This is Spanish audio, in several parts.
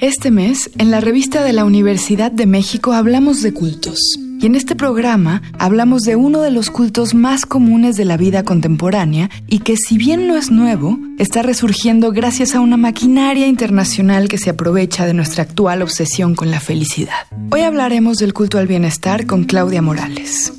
Este mes, en la revista de la Universidad de México hablamos de cultos. Y en este programa hablamos de uno de los cultos más comunes de la vida contemporánea y que si bien no es nuevo, está resurgiendo gracias a una maquinaria internacional que se aprovecha de nuestra actual obsesión con la felicidad. Hoy hablaremos del culto al bienestar con Claudia Morales.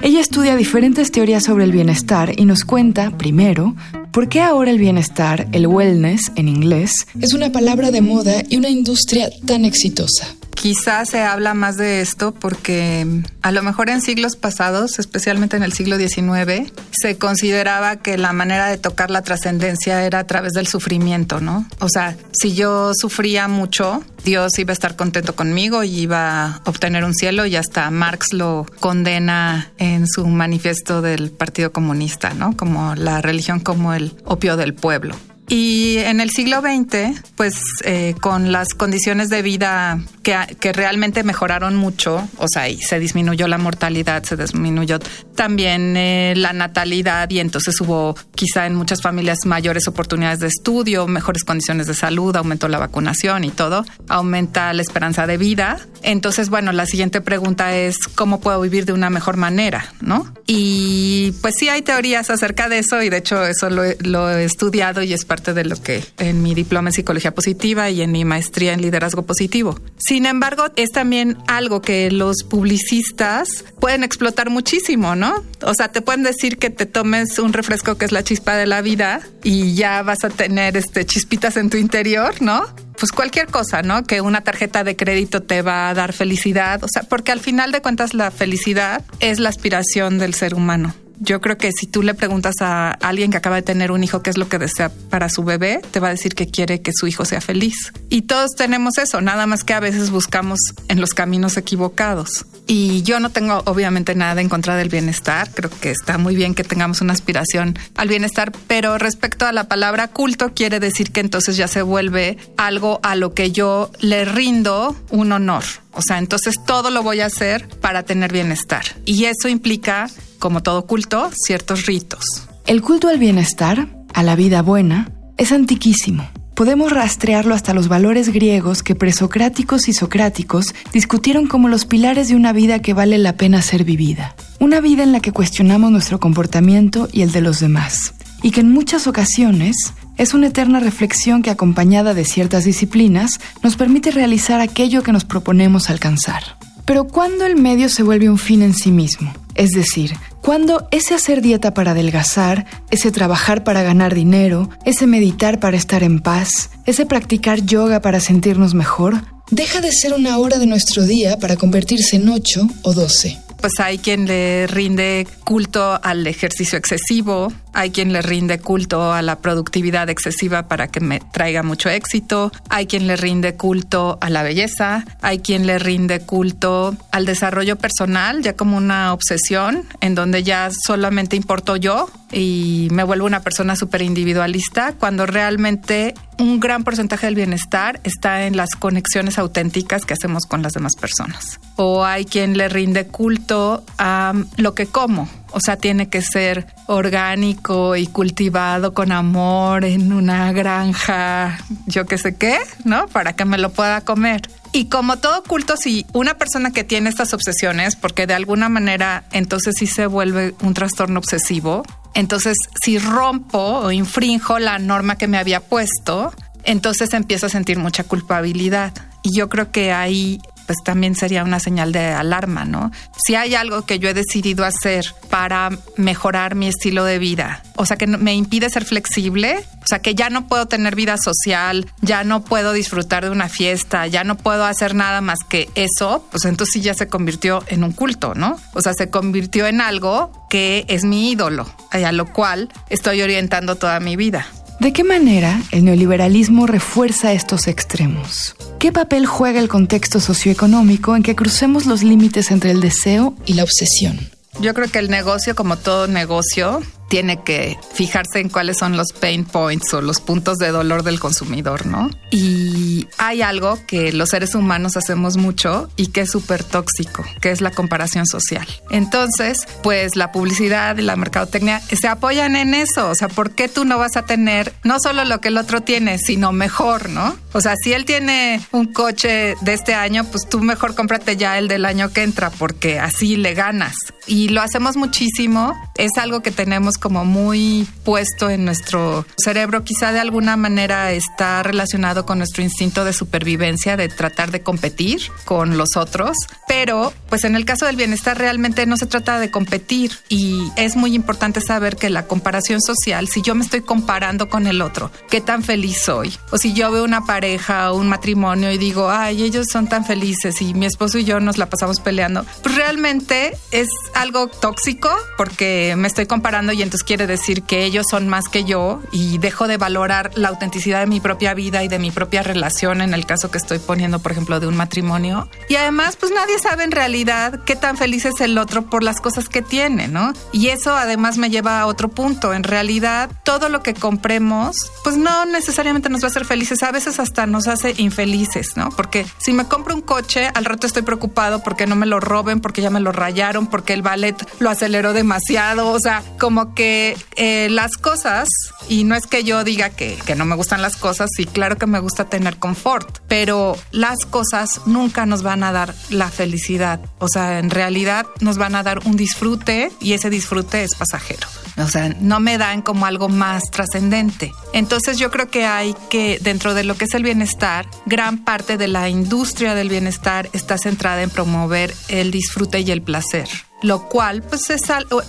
Ella estudia diferentes teorías sobre el bienestar y nos cuenta, primero, por qué ahora el bienestar, el wellness en inglés, es una palabra de moda y una industria tan exitosa. Quizás se habla más de esto porque a lo mejor en siglos pasados, especialmente en el siglo XIX, se consideraba que la manera de tocar la trascendencia era a través del sufrimiento, ¿no? O sea, si yo sufría mucho, Dios iba a estar contento conmigo y iba a obtener un cielo y hasta Marx lo condena en su manifiesto del Partido Comunista, ¿no? Como la religión como el opio del pueblo. Y en el siglo XX, pues eh, con las condiciones de vida que, que, realmente mejoraron mucho, o sea, y se disminuyó la mortalidad, se disminuyó también eh, la natalidad y entonces hubo quizá en muchas familias mayores oportunidades de estudio, mejores condiciones de salud, aumentó la vacunación y todo, aumenta la esperanza de vida. Entonces, bueno, la siguiente pregunta es, ¿cómo puedo vivir de una mejor manera? ¿No? Y pues sí hay teorías acerca de eso y de hecho eso lo, he estudiado y es parte de lo que en mi diploma en psicología positiva y en mi maestría en liderazgo positivo. Sin embargo, es también algo que los publicistas pueden explotar muchísimo, ¿no? O sea, te pueden decir que te tomes un refresco que es la chispa de la vida y ya vas a tener este chispitas en tu interior, ¿no? pues cualquier cosa, ¿no? Que una tarjeta de crédito te va a dar felicidad, o sea, porque al final de cuentas la felicidad es la aspiración del ser humano yo creo que si tú le preguntas a alguien que acaba de tener un hijo qué es lo que desea para su bebé, te va a decir que quiere que su hijo sea feliz. Y todos tenemos eso, nada más que a veces buscamos en los caminos equivocados. Y yo no tengo obviamente nada en contra del bienestar, creo que está muy bien que tengamos una aspiración al bienestar, pero respecto a la palabra culto quiere decir que entonces ya se vuelve algo a lo que yo le rindo un honor. O sea, entonces todo lo voy a hacer para tener bienestar. Y eso implica como todo culto, ciertos ritos. El culto al bienestar, a la vida buena, es antiquísimo. Podemos rastrearlo hasta los valores griegos que presocráticos y socráticos discutieron como los pilares de una vida que vale la pena ser vivida. Una vida en la que cuestionamos nuestro comportamiento y el de los demás. Y que en muchas ocasiones es una eterna reflexión que acompañada de ciertas disciplinas nos permite realizar aquello que nos proponemos alcanzar. Pero ¿cuándo el medio se vuelve un fin en sí mismo? Es decir, cuando ese hacer dieta para adelgazar, ese trabajar para ganar dinero, ese meditar para estar en paz, ese practicar yoga para sentirnos mejor, deja de ser una hora de nuestro día para convertirse en ocho o doce pues hay quien le rinde culto al ejercicio excesivo, hay quien le rinde culto a la productividad excesiva para que me traiga mucho éxito, hay quien le rinde culto a la belleza, hay quien le rinde culto al desarrollo personal, ya como una obsesión, en donde ya solamente importo yo y me vuelvo una persona súper individualista, cuando realmente un gran porcentaje del bienestar está en las conexiones auténticas que hacemos con las demás personas. O hay quien le rinde culto a lo que como. O sea, tiene que ser orgánico y cultivado con amor en una granja, yo qué sé qué, ¿no? Para que me lo pueda comer. Y como todo culto, si una persona que tiene estas obsesiones, porque de alguna manera entonces sí se vuelve un trastorno obsesivo, entonces si rompo o infrinjo la norma que me había puesto, entonces empiezo a sentir mucha culpabilidad. Y yo creo que ahí pues también sería una señal de alarma, ¿no? Si hay algo que yo he decidido hacer para mejorar mi estilo de vida, o sea, que me impide ser flexible, o sea, que ya no puedo tener vida social, ya no puedo disfrutar de una fiesta, ya no puedo hacer nada más que eso, pues entonces sí ya se convirtió en un culto, ¿no? O sea, se convirtió en algo que es mi ídolo, a lo cual estoy orientando toda mi vida. ¿De qué manera el neoliberalismo refuerza estos extremos? ¿Qué papel juega el contexto socioeconómico en que crucemos los límites entre el deseo y la obsesión? Yo creo que el negocio, como todo negocio, tiene que fijarse en cuáles son los pain points o los puntos de dolor del consumidor, ¿no? Y hay algo que los seres humanos hacemos mucho y que es súper tóxico, que es la comparación social. Entonces, pues la publicidad y la mercadotecnia se apoyan en eso. O sea, ¿por qué tú no vas a tener no solo lo que el otro tiene, sino mejor, ¿no? O sea, si él tiene un coche de este año, pues tú mejor cómprate ya el del año que entra, porque así le ganas. Y lo hacemos muchísimo. Es algo que tenemos como muy puesto en nuestro cerebro. Quizá de alguna manera está relacionado con nuestro instinto de supervivencia, de tratar de competir con los otros. Pero, pues en el caso del bienestar realmente no se trata de competir. Y es muy importante saber que la comparación social, si yo me estoy comparando con el otro, ¿qué tan feliz soy? O si yo veo una pareja o un matrimonio y digo, ay, ellos son tan felices y mi esposo y yo nos la pasamos peleando, pues realmente es algo tóxico porque me estoy comparando y entonces quiere decir que ellos son más que yo y dejo de valorar la autenticidad de mi propia vida y de mi propia relación en el caso que estoy poniendo, por ejemplo, de un matrimonio. Y además, pues nadie sabe en realidad qué tan feliz es el otro por las cosas que tiene, ¿no? Y eso además me lleva a otro punto. En realidad, todo lo que compremos, pues no necesariamente nos va a hacer felices, a veces hasta nos hace infelices, ¿no? Porque si me compro un coche, al rato estoy preocupado porque no me lo roben, porque ya me lo rayaron, porque el ballet lo aceleró demasiado, o sea, como que eh, las cosas, y no es que yo diga que, que no me gustan las cosas, sí, claro que me gusta tener confort, pero las cosas nunca nos van a dar la felicidad, o sea, en realidad nos van a dar un disfrute y ese disfrute es pasajero. O sea, no me dan como algo más trascendente. Entonces yo creo que hay que, dentro de lo que es el bienestar, gran parte de la industria del bienestar está centrada en promover el disfrute y el placer lo cual pues es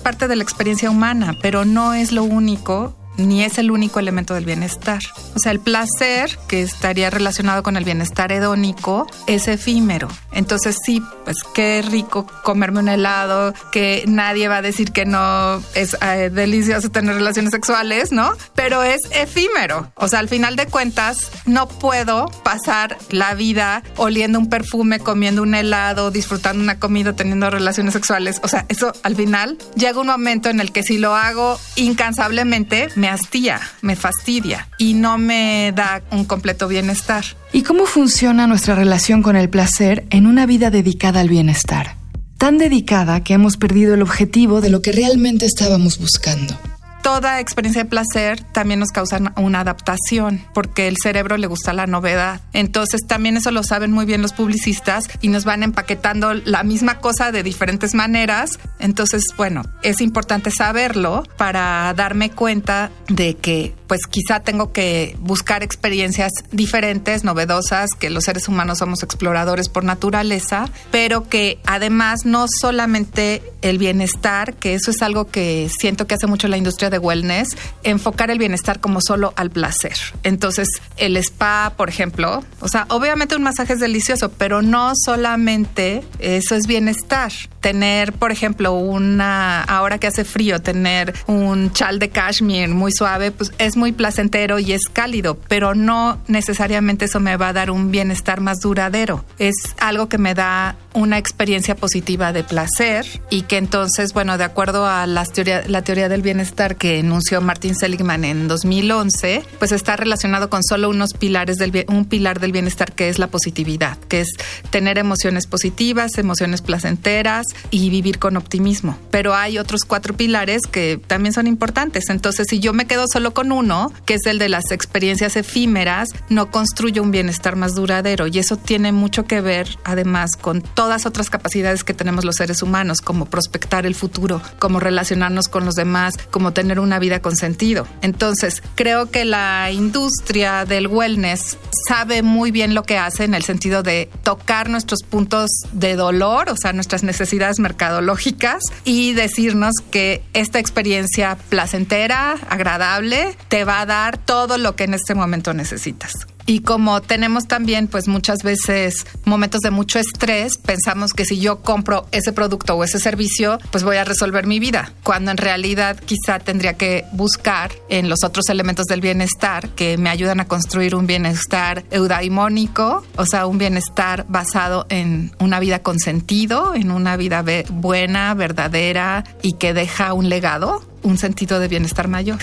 parte de la experiencia humana, pero no es lo único ni es el único elemento del bienestar. O sea, el placer, que estaría relacionado con el bienestar hedónico, es efímero. Entonces sí, pues qué rico comerme un helado, que nadie va a decir que no es eh, delicioso tener relaciones sexuales, ¿no? Pero es efímero. O sea, al final de cuentas, no puedo pasar la vida oliendo un perfume, comiendo un helado, disfrutando una comida, teniendo relaciones sexuales. O sea, eso al final llega un momento en el que si lo hago incansablemente, me hastía, me fastidia y no me da un completo bienestar. ¿Y cómo funciona nuestra relación con el placer en una vida dedicada al bienestar? Tan dedicada que hemos perdido el objetivo de lo que realmente estábamos buscando toda experiencia de placer también nos causa una adaptación porque el cerebro le gusta la novedad. Entonces también eso lo saben muy bien los publicistas y nos van empaquetando la misma cosa de diferentes maneras. Entonces, bueno, es importante saberlo para darme cuenta de que pues quizá tengo que buscar experiencias diferentes, novedosas, que los seres humanos somos exploradores por naturaleza, pero que además no solamente el bienestar, que eso es algo que siento que hace mucho la industria de wellness, enfocar el bienestar como solo al placer. Entonces, el spa, por ejemplo, o sea, obviamente un masaje es delicioso, pero no solamente eso es bienestar. Tener, por ejemplo, una, ahora que hace frío, tener un chal de cashmere muy suave, pues es muy placentero y es cálido, pero no necesariamente eso me va a dar un bienestar más duradero. Es algo que me da una experiencia positiva de placer y que entonces, bueno, de acuerdo a la teoría, la teoría del bienestar que enunció Martin Seligman en 2011, pues está relacionado con solo unos pilares del un pilar del bienestar que es la positividad, que es tener emociones positivas, emociones placenteras y vivir con optimismo. Pero hay otros cuatro pilares que también son importantes. Entonces, si yo me quedo solo con uno, que es el de las experiencias efímeras, no construyo un bienestar más duradero y eso tiene mucho que ver además con todas otras capacidades que tenemos los seres humanos, como prospectar el futuro, como relacionarnos con los demás, como tener una vida con sentido. Entonces, creo que la industria del wellness sabe muy bien lo que hace en el sentido de tocar nuestros puntos de dolor, o sea, nuestras necesidades mercadológicas y decirnos que esta experiencia placentera, agradable, te va a dar todo lo que en este momento necesitas. Y como tenemos también, pues muchas veces momentos de mucho estrés, pensamos que si yo compro ese producto o ese servicio, pues voy a resolver mi vida, cuando en realidad quizá tendría que buscar en los otros elementos del bienestar que me ayudan a construir un bienestar eudaimónico, o sea, un bienestar basado en una vida con sentido, en una vida buena, verdadera y que deja un legado un sentido de bienestar mayor.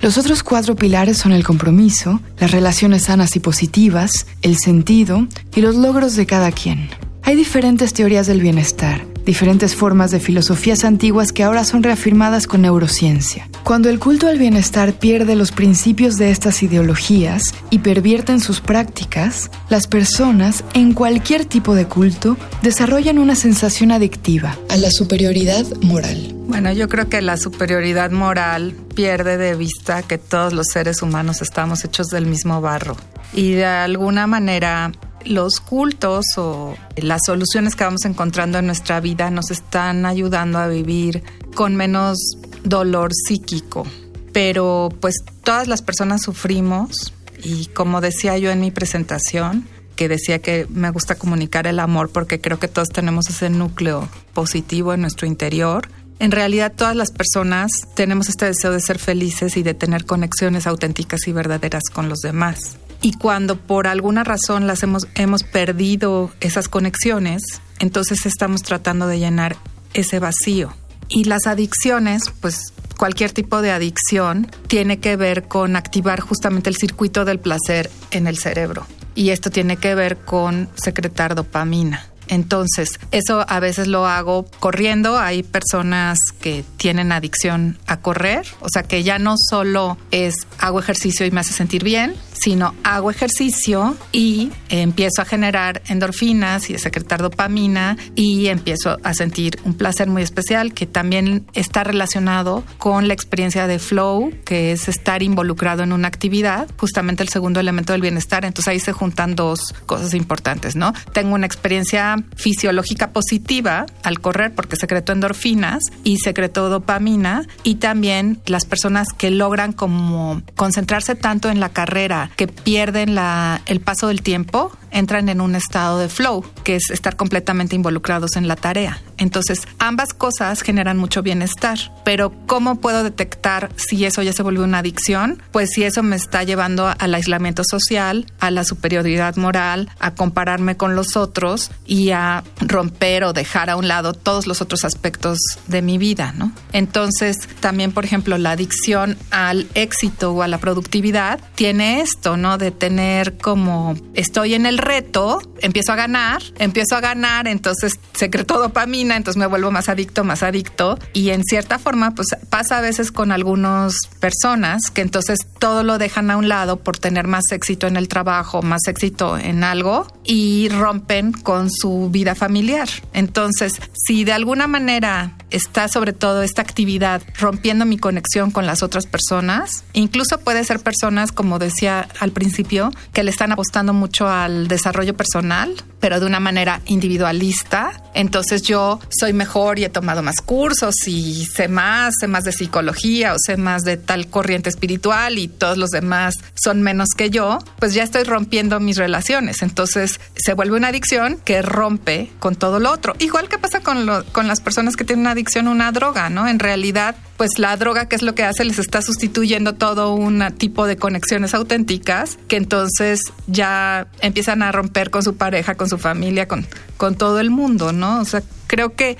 Los otros cuatro pilares son el compromiso, las relaciones sanas y positivas, el sentido y los logros de cada quien. Hay diferentes teorías del bienestar, diferentes formas de filosofías antiguas que ahora son reafirmadas con neurociencia. Cuando el culto al bienestar pierde los principios de estas ideologías y pervierte en sus prácticas, las personas, en cualquier tipo de culto, desarrollan una sensación adictiva a la superioridad moral. Bueno, yo creo que la superioridad moral pierde de vista que todos los seres humanos estamos hechos del mismo barro y de alguna manera los cultos o las soluciones que vamos encontrando en nuestra vida nos están ayudando a vivir con menos dolor psíquico. Pero pues todas las personas sufrimos y como decía yo en mi presentación, que decía que me gusta comunicar el amor porque creo que todos tenemos ese núcleo positivo en nuestro interior. En realidad todas las personas tenemos este deseo de ser felices y de tener conexiones auténticas y verdaderas con los demás. Y cuando por alguna razón las hemos, hemos perdido esas conexiones, entonces estamos tratando de llenar ese vacío. Y las adicciones, pues cualquier tipo de adicción tiene que ver con activar justamente el circuito del placer en el cerebro. Y esto tiene que ver con secretar dopamina. Entonces, eso a veces lo hago corriendo. Hay personas que tienen adicción a correr, o sea que ya no solo es hago ejercicio y me hace sentir bien, sino hago ejercicio y empiezo a generar endorfinas y a secretar dopamina y empiezo a sentir un placer muy especial que también está relacionado con la experiencia de flow, que es estar involucrado en una actividad, justamente el segundo elemento del bienestar. Entonces ahí se juntan dos cosas importantes, ¿no? Tengo una experiencia fisiológica positiva al correr porque secreto endorfinas y secreto dopamina y también las personas que logran como concentrarse tanto en la carrera que pierden la, el paso del tiempo entran en un estado de flow, que es estar completamente involucrados en la tarea. Entonces, ambas cosas generan mucho bienestar, pero ¿cómo puedo detectar si eso ya se volvió una adicción? Pues si eso me está llevando al aislamiento social, a la superioridad moral, a compararme con los otros y a romper o dejar a un lado todos los otros aspectos de mi vida, ¿no? Entonces, también, por ejemplo, la adicción al éxito o a la productividad tiene esto, ¿no? De tener como estoy en el reto, empiezo a ganar, empiezo a ganar, entonces secreto dopamina, entonces me vuelvo más adicto, más adicto. Y en cierta forma, pues pasa a veces con algunas personas que entonces todo lo dejan a un lado por tener más éxito en el trabajo, más éxito en algo y rompen con su vida familiar. Entonces, si de alguna manera está sobre todo esta actividad rompiendo mi conexión con las otras personas, incluso puede ser personas, como decía al principio, que le están apostando mucho al desarrollo personal, pero de una manera individualista. Entonces yo soy mejor y he tomado más cursos y sé más, sé más de psicología o sé más de tal corriente espiritual y todos los demás son menos que yo, pues ya estoy rompiendo mis relaciones. Entonces se vuelve una adicción que rompe con todo lo otro. Igual que pasa con, con las personas que tienen una adicción una droga, ¿no? En realidad pues la droga, ¿qué es lo que hace? Les está sustituyendo todo un tipo de conexiones auténticas que entonces ya empiezan a romper con su pareja, con su familia, con, con todo el mundo, ¿no? O sea, creo que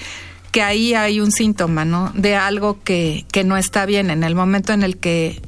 que ahí hay un síntoma, ¿no? De algo que, que no está bien en el momento en el que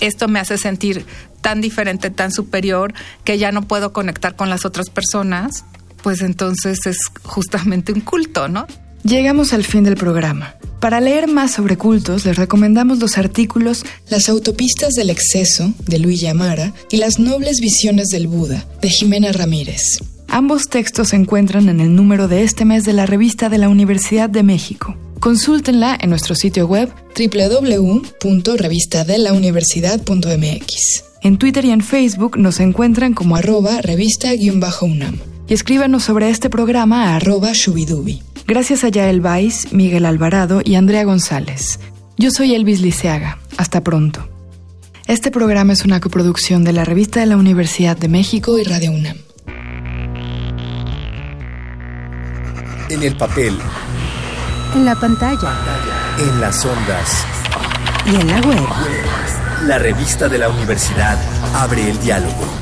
esto me hace sentir tan diferente, tan superior, que ya no puedo conectar con las otras personas, pues entonces es justamente un culto, ¿no? Llegamos al fin del programa. Para leer más sobre cultos, les recomendamos los artículos Las autopistas del exceso, de Luis Yamara, y Las nobles visiones del Buda, de Jimena Ramírez. Ambos textos se encuentran en el número de este mes de la revista de la Universidad de México. Consúltenla en nuestro sitio web www.revistadelauniversidad.mx. En Twitter y en Facebook nos encuentran como arroba revista-unam. Y escríbanos sobre este programa a arroba shubidubi. Gracias a Yael Vais, Miguel Alvarado y Andrea González. Yo soy Elvis Liceaga. Hasta pronto. Este programa es una coproducción de la Revista de la Universidad de México y Radio UNAM. En el papel. En la pantalla. En las ondas. Y en la web. La revista de la universidad abre el diálogo.